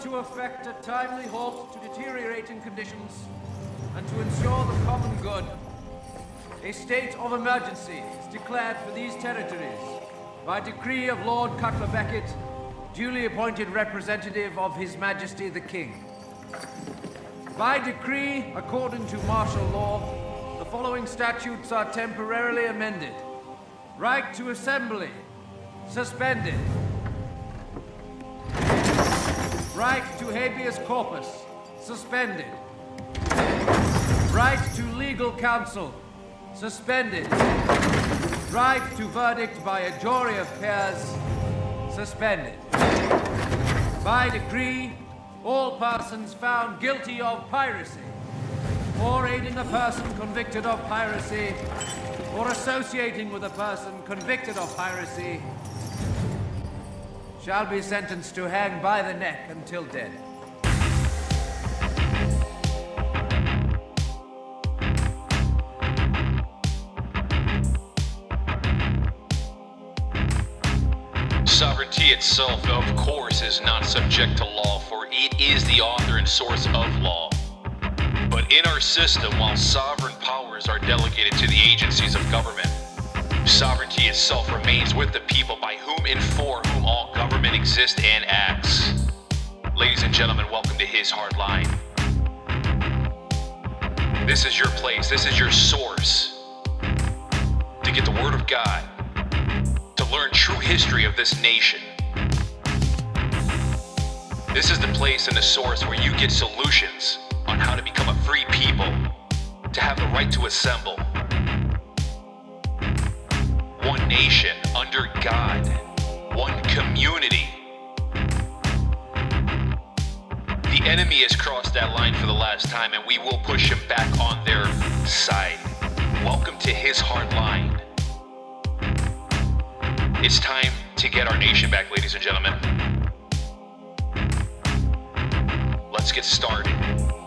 to effect a timely halt to deteriorating conditions and to ensure the common good, a state of emergency is declared for these territories by decree of Lord Cutler Beckett, duly appointed representative of His Majesty the King. By decree, according to martial law, the following statutes are temporarily amended. Right to assembly, suspended. Right to habeas corpus, suspended. Right to legal counsel, suspended. Right to verdict by a jury of peers, suspended. By decree, all persons found guilty of piracy, or aiding a person convicted of piracy, or associating with a person convicted of piracy, shall be sentenced to hang by the neck until dead. Sovereignty itself, of course, is not subject to law, for it is the author and source of law. But in our system, while sovereign powers are delegated to the agencies of government, sovereignty itself remains with the people by whom and for whom all government exists and acts. Ladies and gentlemen, welcome to His Hard Line. This is your place, this is your source to get the Word of God, to learn true history of this nation. This is the place and the source where you get solutions on how to become a free people, to have the right to assemble. One nation under God, one community. The enemy has crossed that line for the last time, and we will push him back on their side. Welcome to his hard line. It's time to get our nation back, ladies and gentlemen. Let's get started.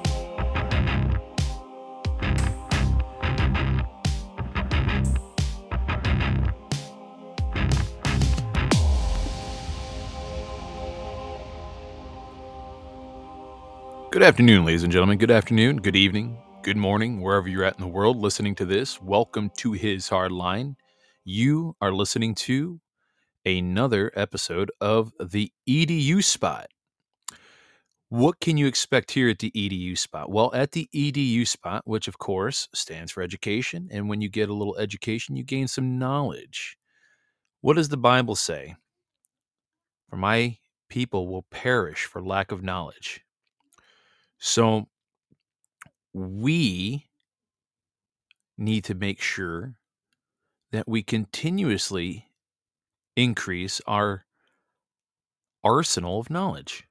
Good afternoon, ladies and gentlemen. Good afternoon, good evening, good morning, wherever you're at in the world listening to this. Welcome to His Hard Line. You are listening to another episode of the EDU Spot. What can you expect here at the EDU Spot? Well, at the EDU Spot, which of course stands for education, and when you get a little education, you gain some knowledge. What does the Bible say? For my people will perish for lack of knowledge. So we need to make sure that we continuously increase our arsenal of knowledge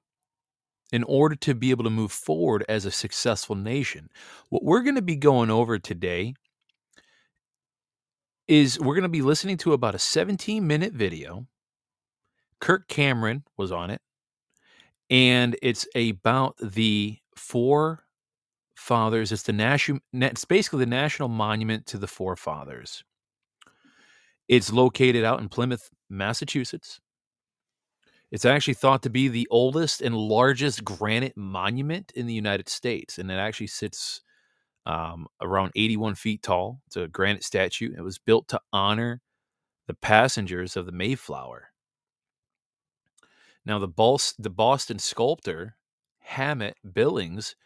in order to be able to move forward as a successful nation. What we're going to be going over today is we're going to be listening to about a 17 minute video. Kirk Cameron was on it, and it's about the four fathers. It's the national. It's basically the national monument to the forefathers. It's located out in Plymouth, Massachusetts. It's actually thought to be the oldest and largest granite monument in the United States, and it actually sits um, around 81 feet tall. It's a granite statue. It was built to honor the passengers of the Mayflower. Now, the, Bos- the Boston sculptor Hammatt Billings,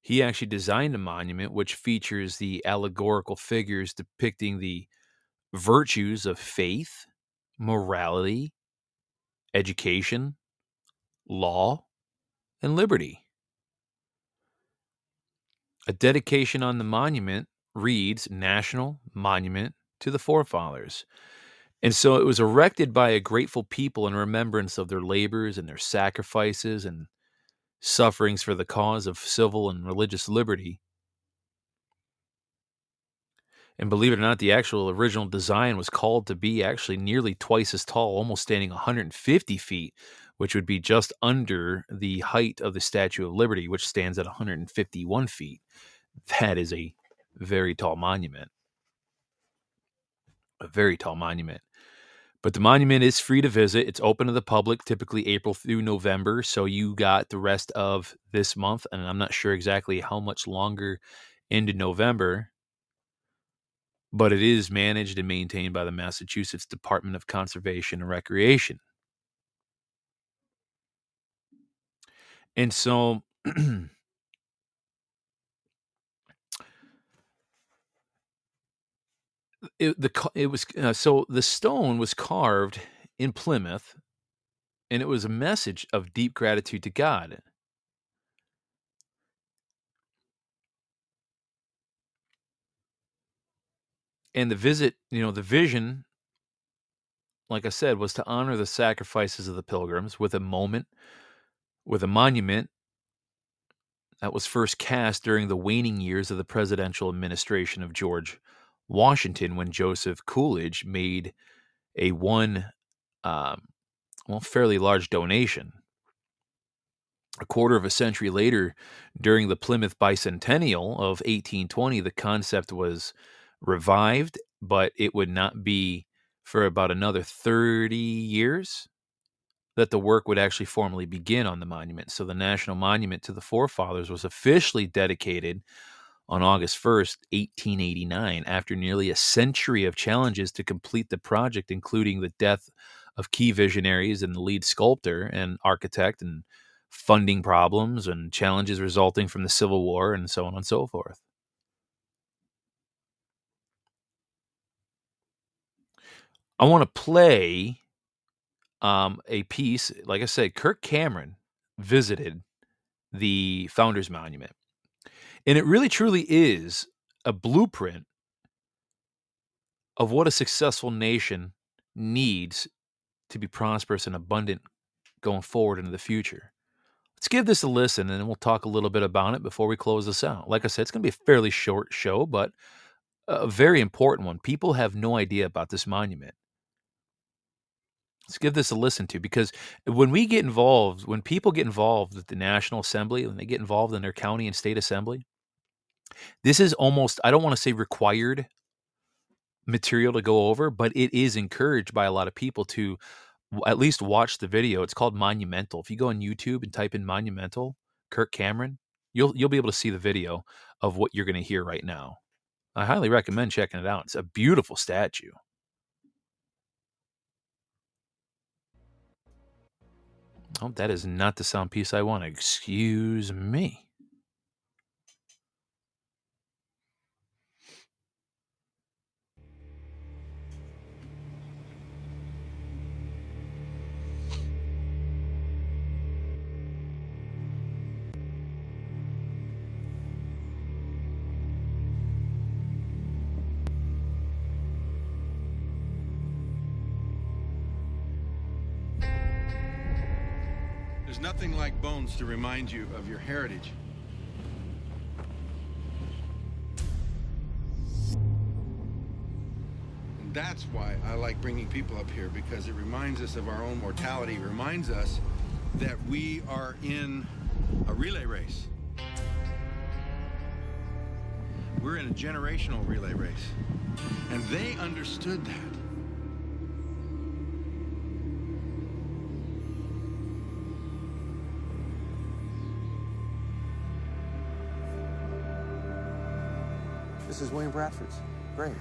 he actually designed a monument which features the allegorical figures depicting the virtues of faith, morality, education, law, and liberty. A dedication on the monument reads National Monument to the Forefathers. And so it was erected by a grateful people in remembrance of their labors and their sacrifices and sufferings for the cause of civil and religious liberty. And believe it or not, the actual original design was called to be actually nearly twice as tall, almost standing 150 feet, which would be just under the height of the Statue of Liberty, which stands at 151 feet. That is a very tall monument. A very tall monument. But the monument is free to visit. It's open to the public, typically April through November. So you got the rest of this month, and I'm not sure exactly how much longer into November, but it is managed and maintained by the Massachusetts Department of Conservation and Recreation. And so it, the it was uh, so the stone was carved in Plymouth, and it was a message of deep gratitude to God. And the visit, you know, the vision, like I said, was to honor the sacrifices of the pilgrims with a moment, with a monument that was first cast during the waning years of the presidential administration of George Washington when Joseph Coolidge made a one, um, well, fairly large donation. A quarter of a century later, during the Plymouth Bicentennial of 1820, the concept was revived, but it would not be for about another 30 years that the work would actually formally begin on the monument. So the National Monument to the Forefathers was officially dedicated on August 1st, 1889, after nearly a century of challenges to complete the project, including the death of key visionaries and the lead sculptor and architect, and funding problems and challenges resulting from the Civil War, and so on and so forth. I want to play um, a piece. Like I said, Kirk Cameron visited the Founders Monument. And it really truly is a blueprint of what a successful nation needs to be prosperous and abundant going forward into the future. Let's give this a listen and we'll talk a little bit about it before we close this out. Like I said, it's going to be a fairly short show, but a very important one. People have no idea about this monument. Let's give this a listen to because when we get involved, when people get involved with the National Assembly, when they get involved in their county and state assembly, this is almost, I don't want to say required material to go over, but it is encouraged by a lot of people to at least watch the video. It's called Monumental. If you go on YouTube and type in Monumental, Kirk Cameron, you'll you'll be able to see the video of what you're going to hear right now. I highly recommend checking it out. It's a beautiful statue. Oh, that is not the sound piece I want. Excuse me. Nothing like bones to remind you of your heritage. And that's why I like bringing people up here, because it reminds us of our own mortality, it reminds us that we are in a relay race. We're in a generational relay race. And they understood that. Is William Bradford's grave.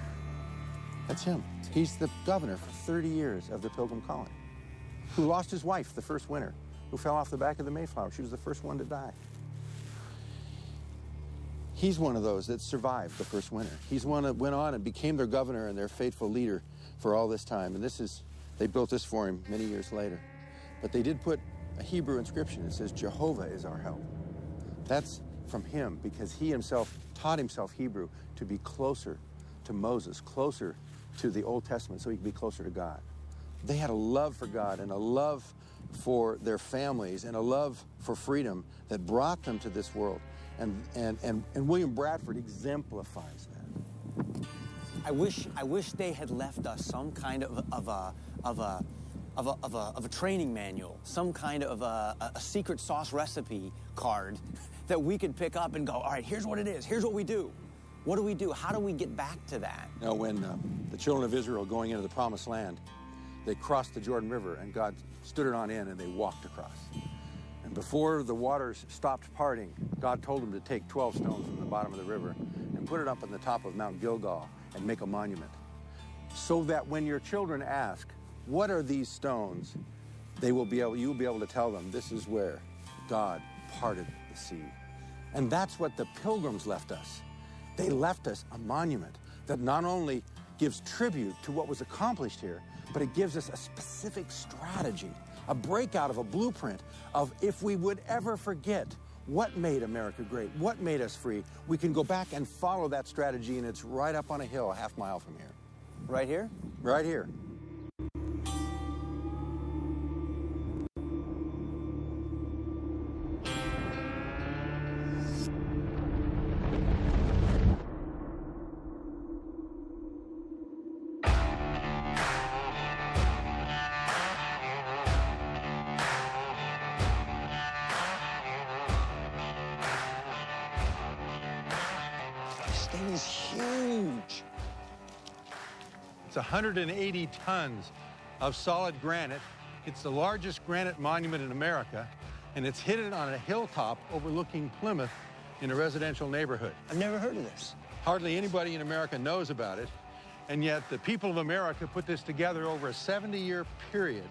That's him. He's the governor for 30 years of the Pilgrim Colony, who lost his wife the first winter, who fell off the back of the Mayflower. She was the first one to die. He's one of those that survived the first winter. He's one that went on and became their governor and their faithful leader for all this time. And this is, they built this for him many years later. But they did put a Hebrew inscription. It says, Jehovah is our help. That's from him because he himself taught himself Hebrew to be closer to Moses, closer to the Old Testament, so he could be closer to God. They had a love for God and a love for their families and a love for freedom that brought them to this world. And, and, and, and William Bradford exemplifies that. I wish, I wish they had left us some kind of, of a, of a, of a, of a, of a training manual, some kind of a, a secret sauce recipe card that we could pick up and go, all right, here's what it is, here's what we do. What do we do? How do we get back to that? Now, when uh, the children of Israel going into the promised land, they crossed the Jordan River and God stood it on end and they walked across. And before the waters stopped parting, God told them to take 12 stones from the bottom of the river and put it up on the top of Mount Gilgal and make a monument. So that when your children ask, what are these stones? They will be able, you will be able to tell them this is where God parted the sea. And that's what the pilgrims left us. They left us a monument that not only gives tribute to what was accomplished here, but it gives us a specific strategy, a breakout of a blueprint of if we would ever forget what made America great, what made us free, we can go back and follow that strategy, and it's right up on a hill a half mile from here. Right here? Right here. 180 tons of solid granite. It's the largest granite monument in America, and it's hidden on a hilltop overlooking Plymouth in a residential neighborhood. I've never heard of this. Hardly anybody in America knows about it, and yet the people of America put this together over a 70-year period,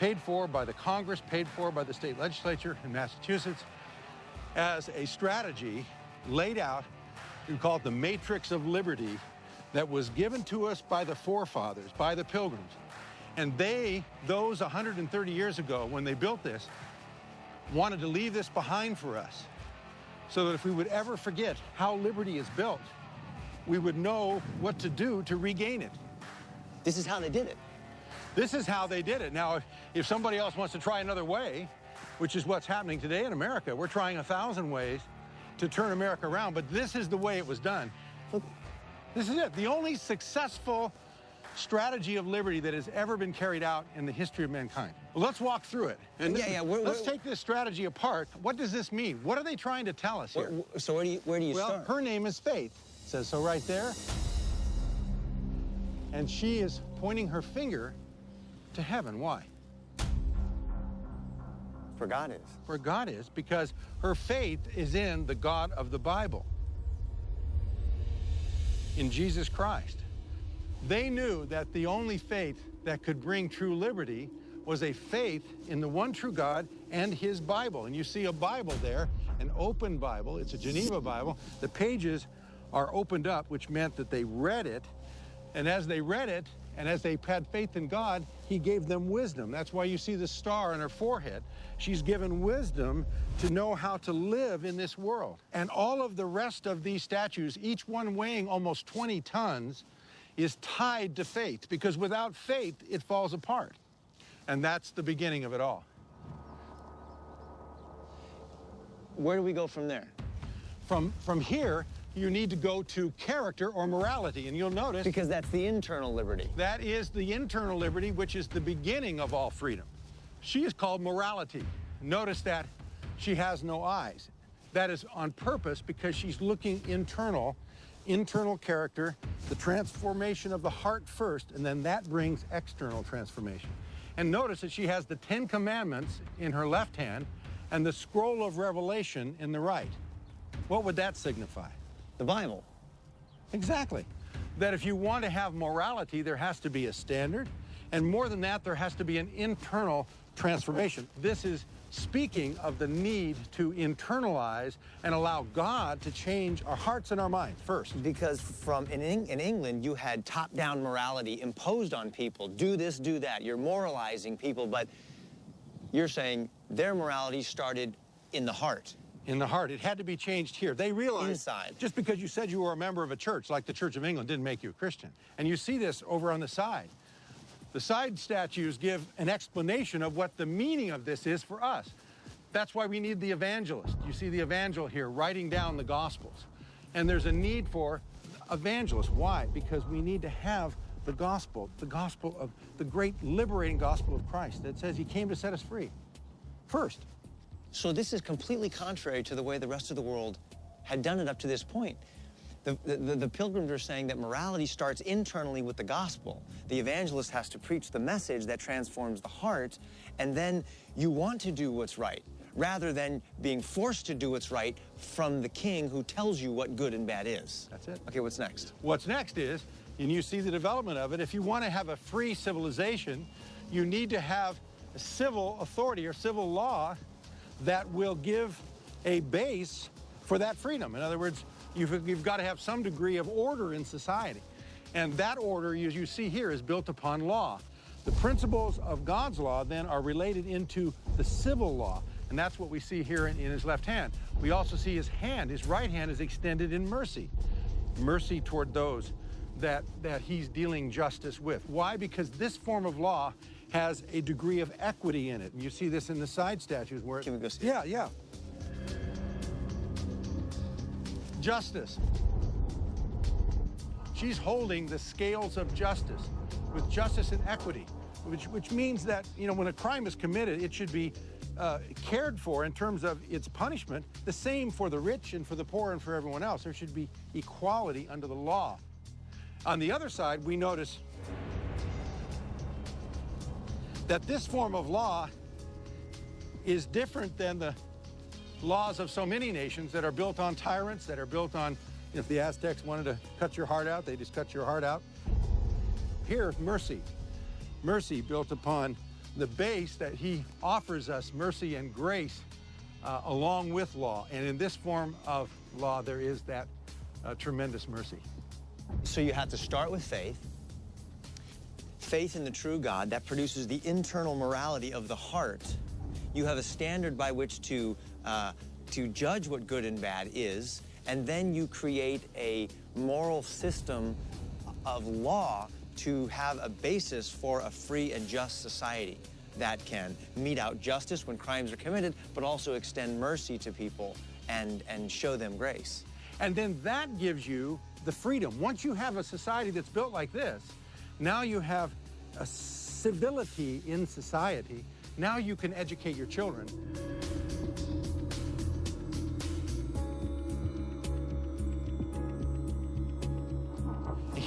paid for by the Congress, paid for by the state legislature in Massachusetts, as a strategy laid out, we call it the Matrix of Liberty, that was given to us by the forefathers, by the pilgrims. And they, those 130 years ago, when they built this, wanted to leave this behind for us so that if we would ever forget how liberty is built, we would know what to do to regain it. This is how they did it. This is how they did it. Now, if, if somebody else wants to try another way, which is what's happening today in America, we're trying a thousand ways to turn America around, but this is the way it was done. This is it. The only successful strategy of liberty that has ever been carried out in the history of mankind. Well, let's walk through it. And Yeah, yeah, we're- let's we're- take this strategy apart. What does this mean? What are they trying to tell us here? Where- so where do you, where do you Well, start? her name is Faith. It says so right there. And she is pointing her finger to heaven. Why? For God is. Where God is, because her faith is in the God of the Bible, in Jesus Christ. They knew that the only faith that could bring true liberty was a faith in the one true God and his Bible. And you see a Bible there, an open Bible. It's a Geneva Bible. The pages are opened up, which meant that they read it. And as they read it, and as they had faith in God, he gave them wisdom. That's why you see the star on her forehead. She's given wisdom to know how to live in this world. And all of the rest of these statues, each one weighing almost 20 tons, is tied to faith because without faith, it falls apart. And that's the beginning of it all. Where do we go from there? From, from here, you need to go to character or morality. And you'll notice Because that's the internal liberty. that is the internal liberty, which is the beginning of all freedom. She is called morality. Notice that she has no eyes. That is on purpose because she's looking internal, internal character, the transformation of the heart first, and then that brings external transformation. And notice that she has the Ten Commandments in her left hand and the scroll of Revelation in the right. What would that signify? The Bible. Exactly. That if you want to have morality, there has to be a standard. And more than that, there has to be an internal transformation. This is speaking of the need to internalize and allow God to change our hearts and our minds first. Because from in, in England, you had top-down morality imposed on people. Do this, do that. You're moralizing people, but you're saying their morality started in the heart. In the heart, it had to be changed here. They realized Inside. just because you said you were a member of a church, like the Church of England, didn't make you a Christian. And you see this over on the side. The side statues give an explanation of what the meaning of this is for us. That's why we need the evangelist. You see the evangel here writing down the gospels. And there's a need for evangelists. Why? Because we need to have the gospel, the gospel of the great liberating gospel of Christ that says he came to set us free. First. So this is completely contrary to the way the rest of the world had done it up to this point. The, the, the, pilgrims are saying that morality starts internally with the gospel. The evangelist has to preach the message that transforms the heart, and then you want to do what's right, rather than being forced to do what's right from the king who tells you what good and bad is. That's it. Okay, what's next? What's next is, and you see the development of it, if you want to have a free civilization, you need to have a civil authority or civil law that will give a base for that freedom. In other words, You've, you've got to have some degree of order in society. And that order, as you see here, is built upon law. The principles of God's law then are related into the civil law. And that's what we see here in, in, his left hand. We also see his hand, his right hand is extended in mercy. Mercy toward those that, that he's dealing justice with. Why? Because this form of law has a degree of equity in it. And you see this in the side statues where... Can we go see Yeah, yeah. justice. She's holding the scales of justice with justice and equity, which, which means that, you know, when a crime is committed, it should be uh, cared for in terms of its punishment, the same for the rich and for the poor and for everyone else. There should be equality under the law. On the other side, we notice that this form of law is different than the laws of so many nations that are built on tyrants, that are built on, if the Aztecs wanted to cut your heart out, they just cut your heart out. Here, mercy. Mercy built upon the base that he offers us mercy and grace uh, along with law. And in this form of law, there is that uh, tremendous mercy. So you have to start with faith. Faith in the true God that produces the internal morality of the heart. You have a standard by which to uh, to judge what good and bad is, and then you create a moral system of law to have a basis for a free and just society that can mete out justice when crimes are committed, but also extend mercy to people and, and show them grace. And then that gives you the freedom. Once you have a society that's built like this, now you have a civility in society. Now you can educate your children.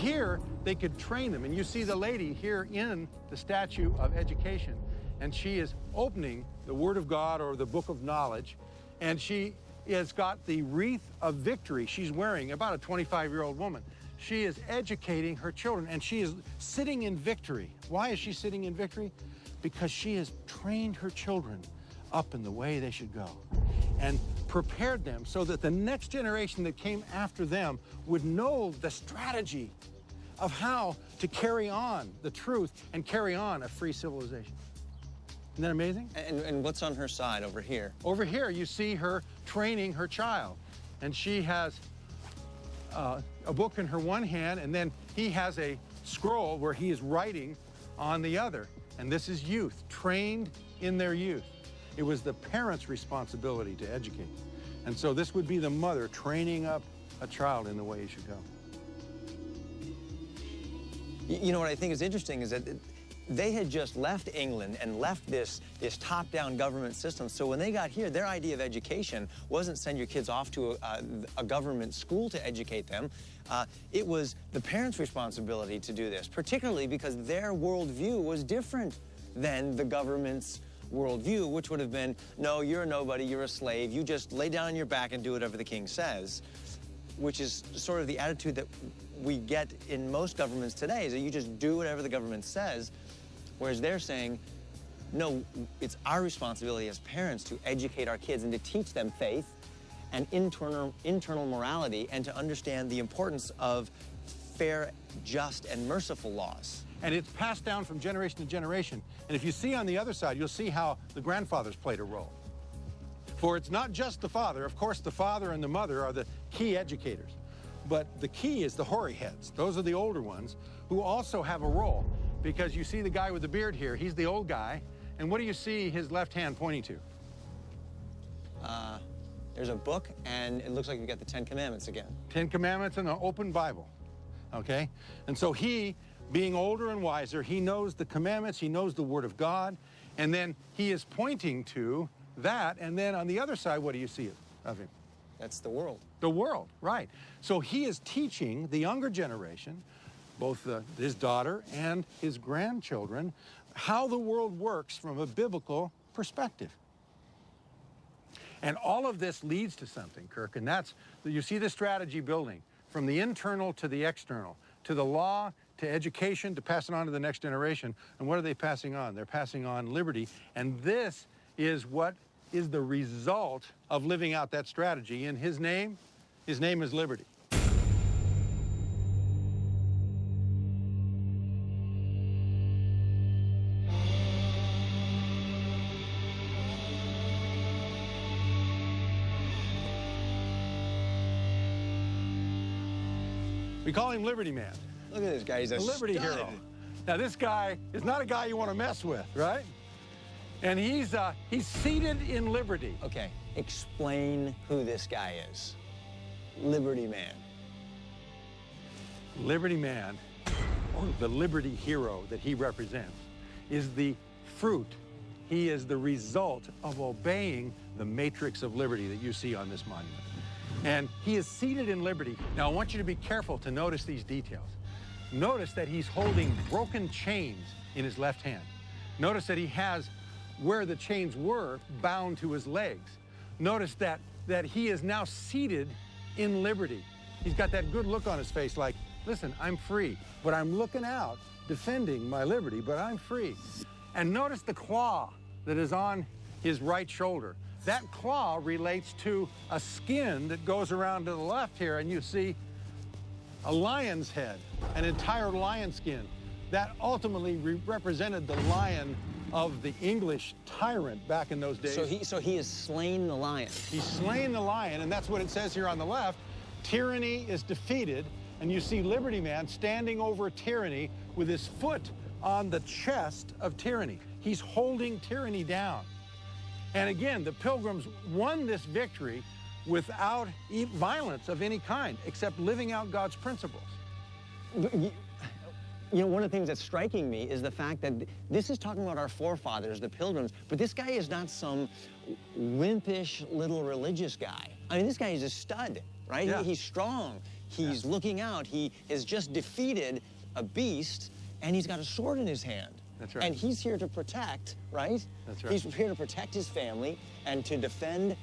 here they could train them. And you see the lady here in the statue of education, and she is opening the Word of God or the Book of Knowledge, and she has got the wreath of victory she's wearing, about a 25 year old woman. She is educating her children, and she is sitting in victory. Why is she sitting in victory? Because she has trained her children up in the way they should go and prepared them so that the next generation that came after them would know the strategy of how to carry on the truth and carry on a free civilization. Isn't that amazing? And, and what's on her side over here? Over here, you see her training her child. And she has uh, a book in her one hand, and then he has a scroll where he is writing on the other. And this is youth, trained in their youth. It was the parent's responsibility to educate. And so this would be the mother training up a child in the way he should go. You know what I think is interesting is that they had just left England and left this, this top-down government system. So when they got here, their idea of education wasn't send your kids off to a, a government school to educate them. Uh, it was the parents' responsibility to do this, particularly because their worldview was different than the government's worldview, which would have been, no, you're a nobody, you're a slave, you just lay down on your back and do whatever the king says, which is sort of the attitude that we get in most governments today is that you just do whatever the government says, whereas they're saying, no, it's our responsibility as parents to educate our kids and to teach them faith and internal, internal morality and to understand the importance of fair, just, and merciful laws. And it's passed down from generation to generation. And if you see on the other side, you'll see how the grandfathers played a role. For it's not just the father. Of course, the father and the mother are the key educators. But the key is the hoary heads. Those are the older ones who also have a role because you see the guy with the beard here. He's the old guy. And what do you see his left hand pointing to? Uh, there's a book, and it looks like you've got the Ten Commandments again. Ten Commandments and an open Bible. Okay? And so he, being older and wiser, he knows the commandments, he knows the Word of God, and then he is pointing to that. And then on the other side, what do you see of him? That's the world. The world, right. So he is teaching the younger generation, both the, his daughter and his grandchildren, how the world works from a biblical perspective. And all of this leads to something, Kirk, and that's you see the strategy building from the internal to the external, to the law, to education, to pass it on to the next generation. And what are they passing on? They're passing on liberty. And this is what is the result of living out that strategy. In his name, his name is liberty. We call him Liberty Man. Look at this guy. He's a a liberty stud. hero. Now this guy is not a guy you want to mess with, right? And he's uh, he's seated in liberty. Okay, explain who this guy is. Liberty Man. Liberty Man, or the liberty hero that he represents, is the fruit. He is the result of obeying the matrix of liberty that you see on this monument. And he is seated in liberty. Now I want you to be careful to notice these details. Notice that he's holding broken chains in his left hand. Notice that he has where the chains were bound to his legs. Notice that that he is now seated in liberty. He's got that good look on his face like, listen, I'm free, but I'm looking out, defending my liberty, but I'm free. And notice the claw that is on his right shoulder. That claw relates to a skin that goes around to the left here, and you see a lion's head, an entire lion skin. That ultimately re- represented the lion of the English tyrant back in those days. So he, so he has slain the lion. He's slain the lion, and that's what it says here on the left. Tyranny is defeated, and you see Liberty Man standing over tyranny with his foot on the chest of tyranny. He's holding tyranny down. And again, the pilgrims won this victory without e- violence of any kind, except living out God's principles. You, you know, one of the things that's striking me is the fact that this is talking about our forefathers, the pilgrims, but this guy is not some wimpish little religious guy. I mean, this guy is a stud, right? Yeah. He- he's strong. He's looking out. He has just defeated a beast, and he's got a sword in his hand. That's right. And he's here to protect, right? That's right. He's here to protect his family and to defend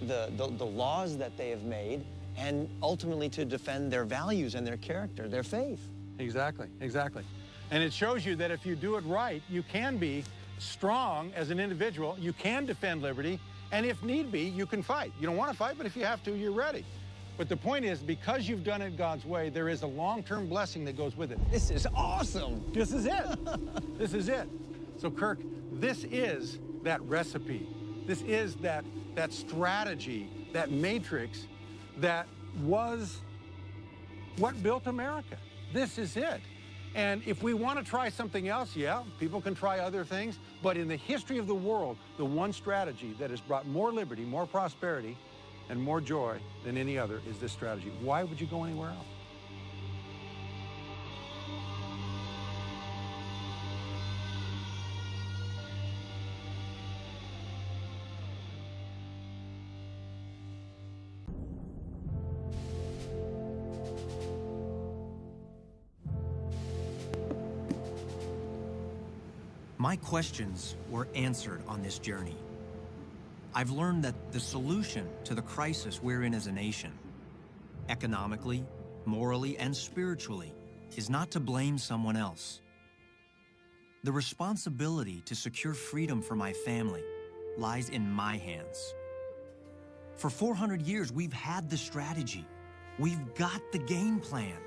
the, the, the laws that they have made and ultimately to defend their values and their character, their faith. Exactly, exactly. And it shows you that if you do it right, you can be strong as an individual, you can defend liberty, and if need be, you can fight. You don't want to fight, but if you have to, you're ready. But the point is, because you've done it God's way, there is a long-term blessing that goes with it. This is awesome. This is it. this is it. So Kirk, this is that recipe. This is that that strategy, that matrix that was what built America. This is it. And if we want to try something else, yeah, people can try other things. But in the history of the world, the one strategy that has brought more liberty, more prosperity, and more joy than any other is this strategy. Why would you go anywhere else? My questions were answered on this journey. I've learned that the solution to the crisis we're in as a nation, economically, morally, and spiritually, is not to blame someone else. The responsibility to secure freedom for my family lies in my hands. For 400 years, we've had the strategy. We've got the game plan.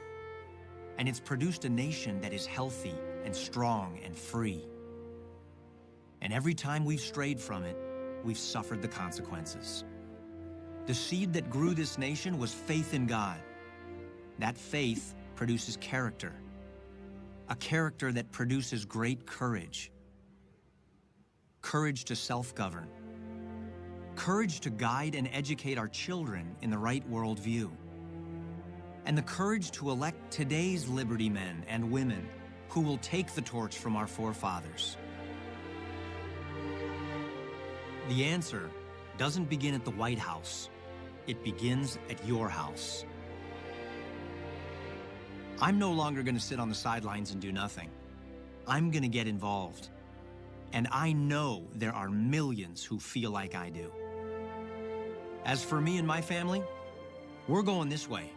And it's produced a nation that is healthy and strong and free. And every time we've strayed from it, we've suffered the consequences. The seed that grew this nation was faith in God. That faith produces character, a character that produces great courage. Courage to self govern, courage to guide and educate our children in the right worldview, and the courage to elect today's Liberty men and women who will take the torch from our forefathers. The answer doesn't begin at the White House. it begins at your house. I'm no longer going to sit on the sidelines and do nothing. I'm going to get involved. And I know there are millions who feel like I do. As for me and my family, we're going this way.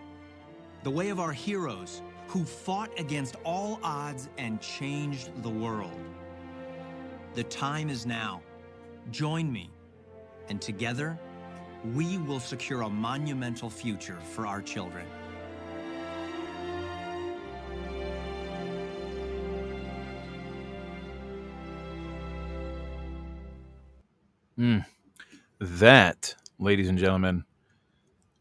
The way of our heroes who fought against all odds and changed the world. The time is now. Join me, and together, we will secure a monumental future for our children. Mm. That, ladies and gentlemen,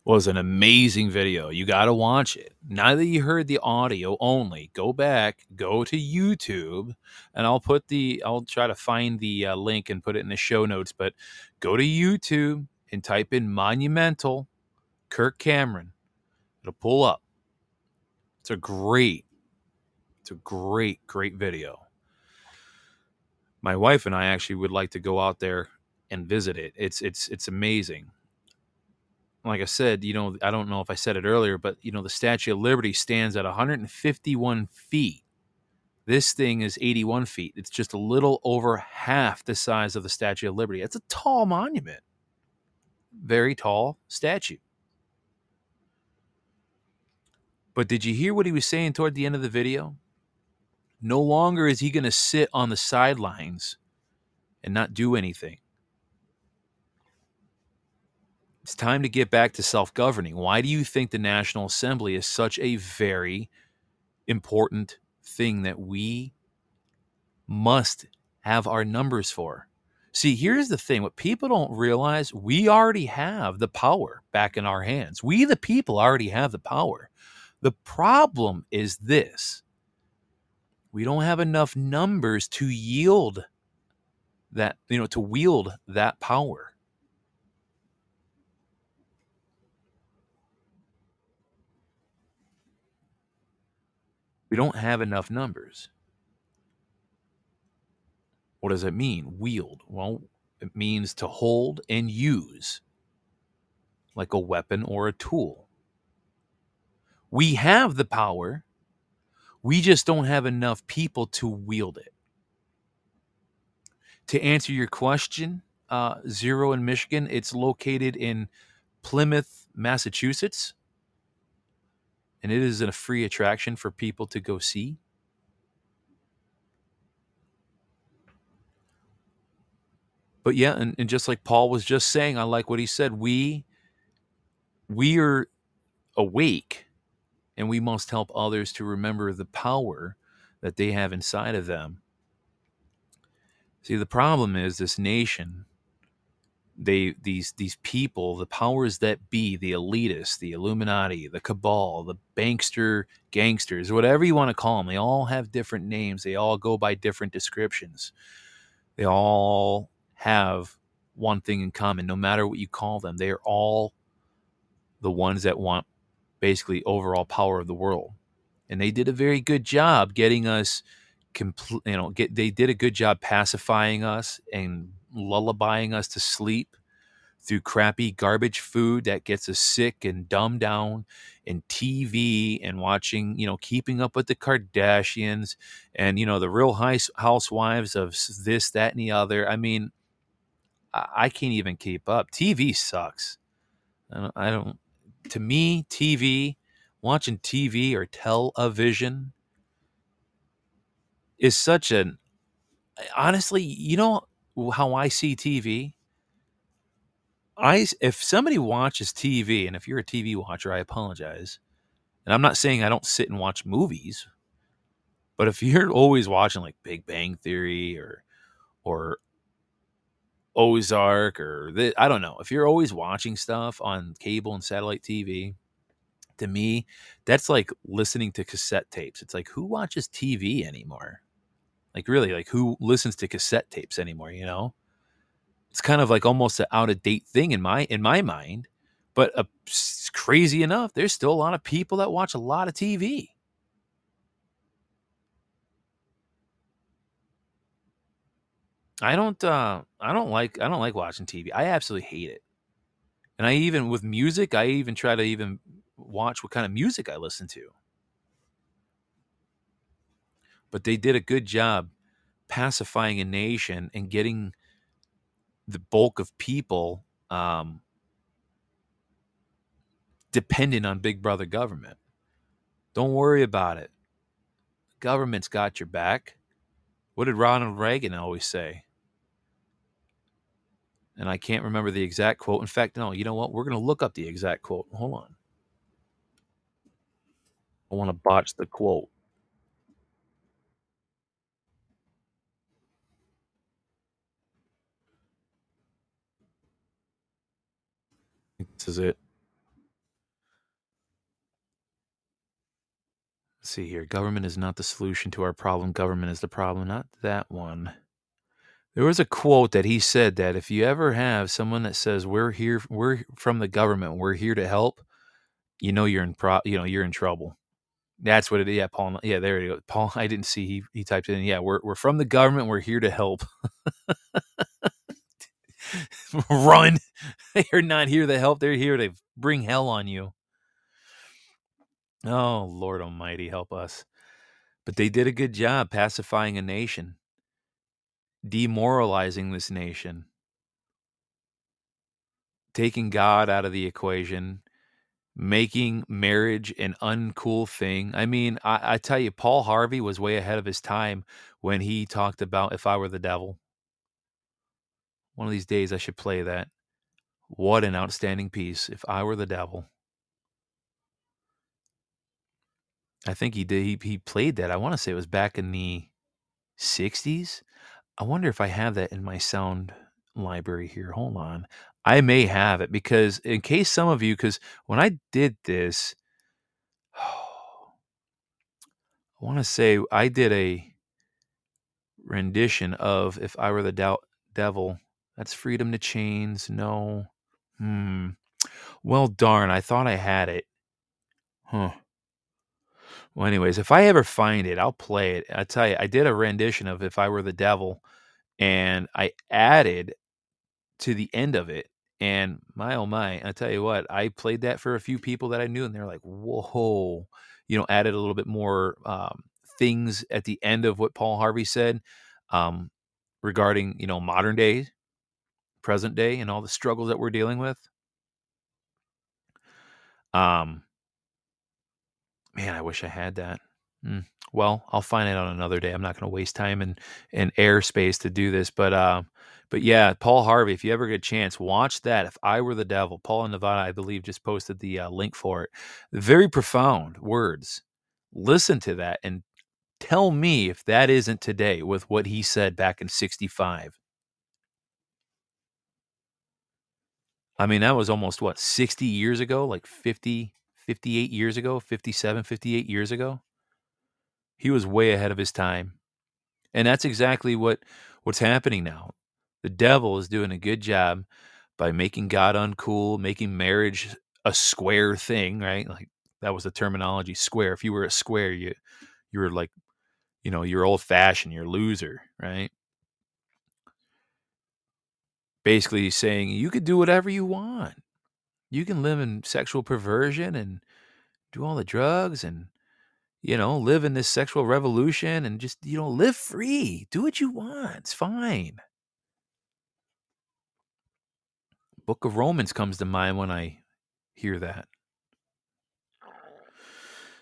was an amazing video. You got to watch it. Now that you heard the audio only, go back, go to YouTube, and I'll put the, I'll try to find the uh, link and put it in the show notes. But go to YouTube and type in Monumental Kirk Cameron. It'll pull up. It's a great, it's a great, great video. My wife and I actually would like to go out there and visit it. It's it's it's amazing. Like I said, you know, I don't know if I said it earlier, but you know, the Statue of Liberty stands at 151 feet. This thing is 81 feet. It's just a little over half the size of the Statue of Liberty. It's a tall monument. Very tall statue. But did you hear what he was saying toward the end of the video? No longer is he going to sit on the sidelines and not do anything. It's time to get back to self governing. Why do you think the National Assembly is such a very important thing that we must have our numbers for? See, here's the thing what people don't realize we already have the power back in our hands. We, the people, already have the power. The problem is this we don't have enough numbers to yield that, you know, to wield that power. We don't have enough numbers. What does it mean? Wield. Well, it means to hold and use like a weapon or a tool. We have the power, we just don't have enough people to wield it. To answer your question, uh, Zero in Michigan, it's located in Plymouth, Massachusetts and it is a free attraction for people to go see. But yeah, and, and just like Paul was just saying, I like what he said. We we are awake and we must help others to remember the power that they have inside of them. See, the problem is this nation they these these people the powers that be the elitists the illuminati the cabal the bankster gangsters whatever you want to call them they all have different names. They all go by different descriptions. They all have one thing in common. No matter what you call them they are all the ones that want basically overall power of the world. And they did a very good job getting us complete you know get they did a good job pacifying us and lullabying us to sleep through crappy garbage food that gets us sick and dumbed down and TV and watching, you know, keeping up with the Kardashians and, you know, the real housewives of this, that, and the other. I mean, I can't even keep up. TV sucks. I don't, I don't to me, TV, watching TV or television is such an honestly, you know, how I see TV. I if somebody watches TV, and if you're a TV watcher, I apologize. And I'm not saying I don't sit and watch movies, but if you're always watching like Big Bang Theory or or Ozark or the, I don't know, if you're always watching stuff on cable and satellite TV, to me, that's like listening to cassette tapes. It's like who watches TV anymore? Like really, like who listens to cassette tapes anymore, you know? It's kind of like almost an out of date thing in my in my mind. But uh, crazy enough, there's still a lot of people that watch a lot of TV. I don't uh I don't like I don't like watching TV. I absolutely hate it. And I even with music, I even try to even watch what kind of music I listen to. But they did a good job pacifying a nation and getting the bulk of people um, dependent on Big Brother government. Don't worry about it. Government's got your back. What did Ronald Reagan always say? And I can't remember the exact quote. In fact, no, you know what? We're going to look up the exact quote. Hold on. I want to botch the quote. This is it. Let's see here. Government is not the solution to our problem. Government is the problem. Not that one. There was a quote that he said that if you ever have someone that says we're here, we're from the government, we're here to help, you know you're in pro, you know you're in trouble. That's what it is. Yeah, Paul. Yeah, there you go. Paul, I didn't see he he typed it in. Yeah, we're we're from the government. We're here to help. Run! They're not here to help. They're here to bring hell on you. Oh Lord Almighty, help us! But they did a good job pacifying a nation, demoralizing this nation, taking God out of the equation, making marriage an uncool thing. I mean, I, I, tell you, Paul Harvey was way ahead of his time when he talked about if I were the devil. One of these days I should play that. What an outstanding piece. If I were the devil. I think he did. He, he played that. I want to say it was back in the 60s. I wonder if I have that in my sound library here. Hold on. I may have it because, in case some of you, because when I did this, I want to say I did a rendition of If I Were the Dou- Devil. That's Freedom to Chains. No. Hmm. Well, darn. I thought I had it. Huh. Well, anyways, if I ever find it, I'll play it. I tell you, I did a rendition of If I Were the Devil, and I added to the end of it. And my oh my, I tell you what, I played that for a few people that I knew, and they're like, whoa, you know, added a little bit more um, things at the end of what Paul Harvey said um, regarding, you know, modern day, present day, and all the struggles that we're dealing with. Um, man, I wish I had that. Mm. Well, I'll find it on another day. I'm not going to waste time and and airspace to do this, but uh, but yeah, Paul Harvey. If you ever get a chance, watch that. If I were the devil, Paul in Nevada, I believe, just posted the uh, link for it. Very profound words. Listen to that and tell me if that isn't today with what he said back in '65. I mean, that was almost what 60 years ago, like 50, 58 years ago, 57, 58 years ago. He was way ahead of his time. And that's exactly what what's happening now. The devil is doing a good job by making God uncool, making marriage a square thing, right? Like that was the terminology, square. If you were a square, you you were like, you know, you're old fashioned, you're a loser, right? Basically saying you could do whatever you want. You can live in sexual perversion and do all the drugs and you know, live in this sexual revolution and just, you know, live free. Do what you want. It's fine. Book of Romans comes to mind when I hear that.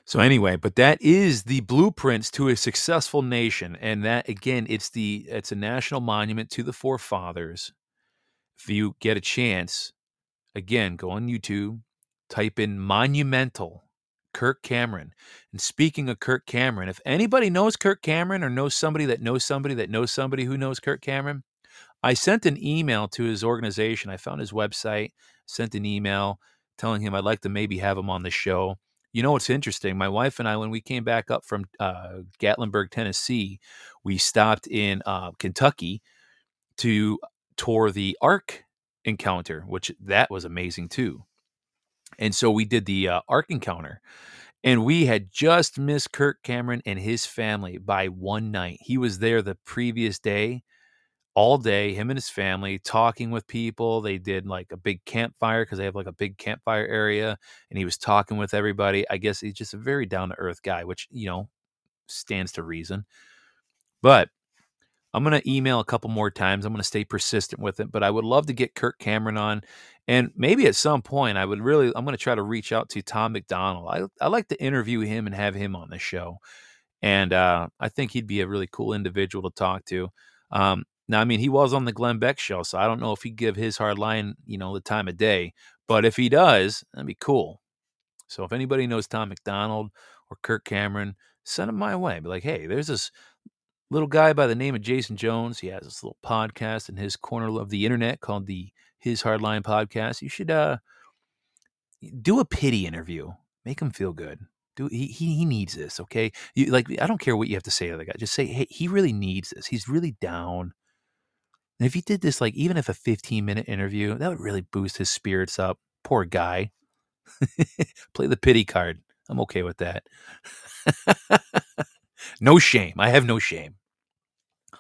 So anyway, but that is the blueprints to a successful nation and that again it's the it's a national monument to the forefathers. If you get a chance, again, go on YouTube, type in monumental Kirk Cameron. And speaking of Kirk Cameron, if anybody knows Kirk Cameron or knows somebody that knows somebody that knows somebody who knows Kirk Cameron, I sent an email to his organization. I found his website, sent an email telling him I'd like to maybe have him on the show. You know what's interesting? My wife and I, when we came back up from uh, Gatlinburg, Tennessee, we stopped in uh, Kentucky to tour the Ark encounter, which that was amazing too. And so we did the uh, Encounter, and we had just missed Kirk Cameron and his family by one night. He was there the previous day. all day, him and his family talking with people. They did like a big campfire because they have like a big campfire area, and he was talking with everybody. I guess he's just a very down to earth guy, which, you know, stands to reason. But I'm going to email a couple more times. I'm going to stay persistent with it, but I would love to get Kirk Cameron on. And maybe at some point, I would really, I'm going to try to reach out to Tom MacDonald. I, I like to interview him and have him on the show. And uh, I think he'd be a really cool individual to talk to. Um, now, I mean, he was on the Glenn Beck show, so I don't know if he'd give his hard line, you know, the time of day. But if he does, that'd be cool. So if anybody knows Tom MacDonald or Kirk Cameron, send them my way. Be like, hey, there's this little guy by the name of Jason Jones. He has this little podcast in his corner of the internet called the His Hardline Podcast. You should uh, do a pity interview. Make him feel good. Do he, he he needs this, okay? You, like I don't care what you have to say to the guy. Just say, hey, he really needs this. He's really down. And if you did this, like even if a 15 minute interview, that would really boost his spirits up. Poor guy. Play the pity card. I'm okay with that. no shame. I have no shame.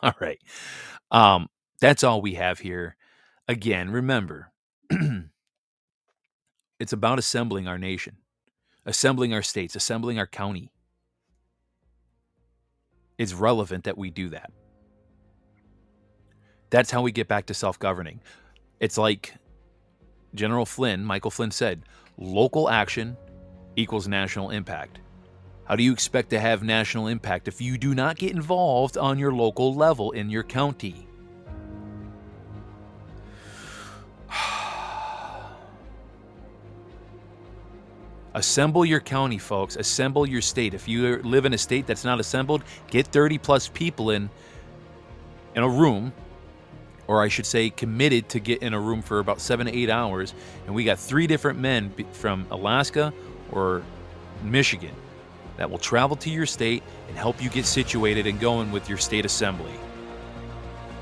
All right. Um, that's all we have here. Again, remember, it's about assembling our nation, assembling our states, assembling our county. It's relevant that we do that. That's how we get back to self governing. It's like General Flynn, Michael Flynn said local action equals national impact. How do you expect to have national impact if you do not get involved on your local level in your county? Assemble your county, folks. Assemble your state. If you live in a state that's not assembled, get 30 plus people in in a room, or I should say, committed to get in a room for about seven to eight hours. And we got three different men from Alaska or Michigan that will travel to your state and help you get situated and going with your state assembly.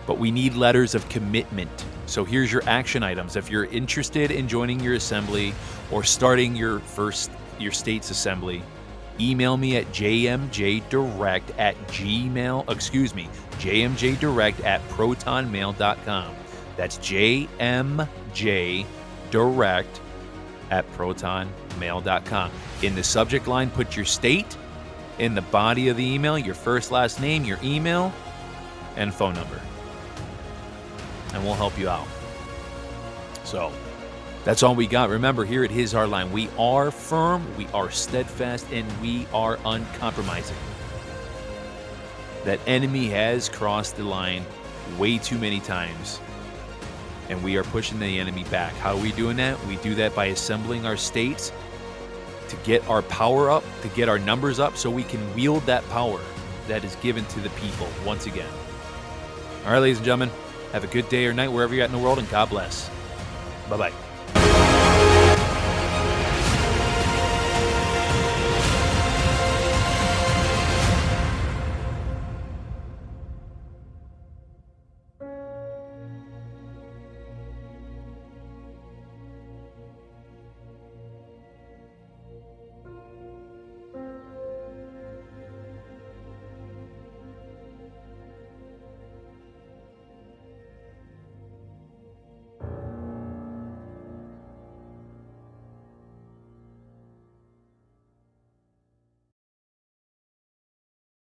But we need letters of commitment. So here's your action items. If you're interested in joining your assembly or starting your first your state's assembly, email me at jmjdirect at gmail, excuse me, jmjdirect at protonmail.com. That's jmjdirect at protonmail.com. In the subject line, put your state. In the body of the email, your first, last name, your email, and phone number. And we'll help you out. So that's all we got. Remember, here at His Hardline, we are firm, we are steadfast, and we are uncompromising. That enemy has crossed the line way too many times and we are pushing the enemy back. How are we doing that? We do that by assembling our states to get our power up, to get our numbers up, so we can wield that power that is given to the people once again. All right, ladies and gentlemen, have a good day or night wherever you're at in the world, and God bless. Bye bye.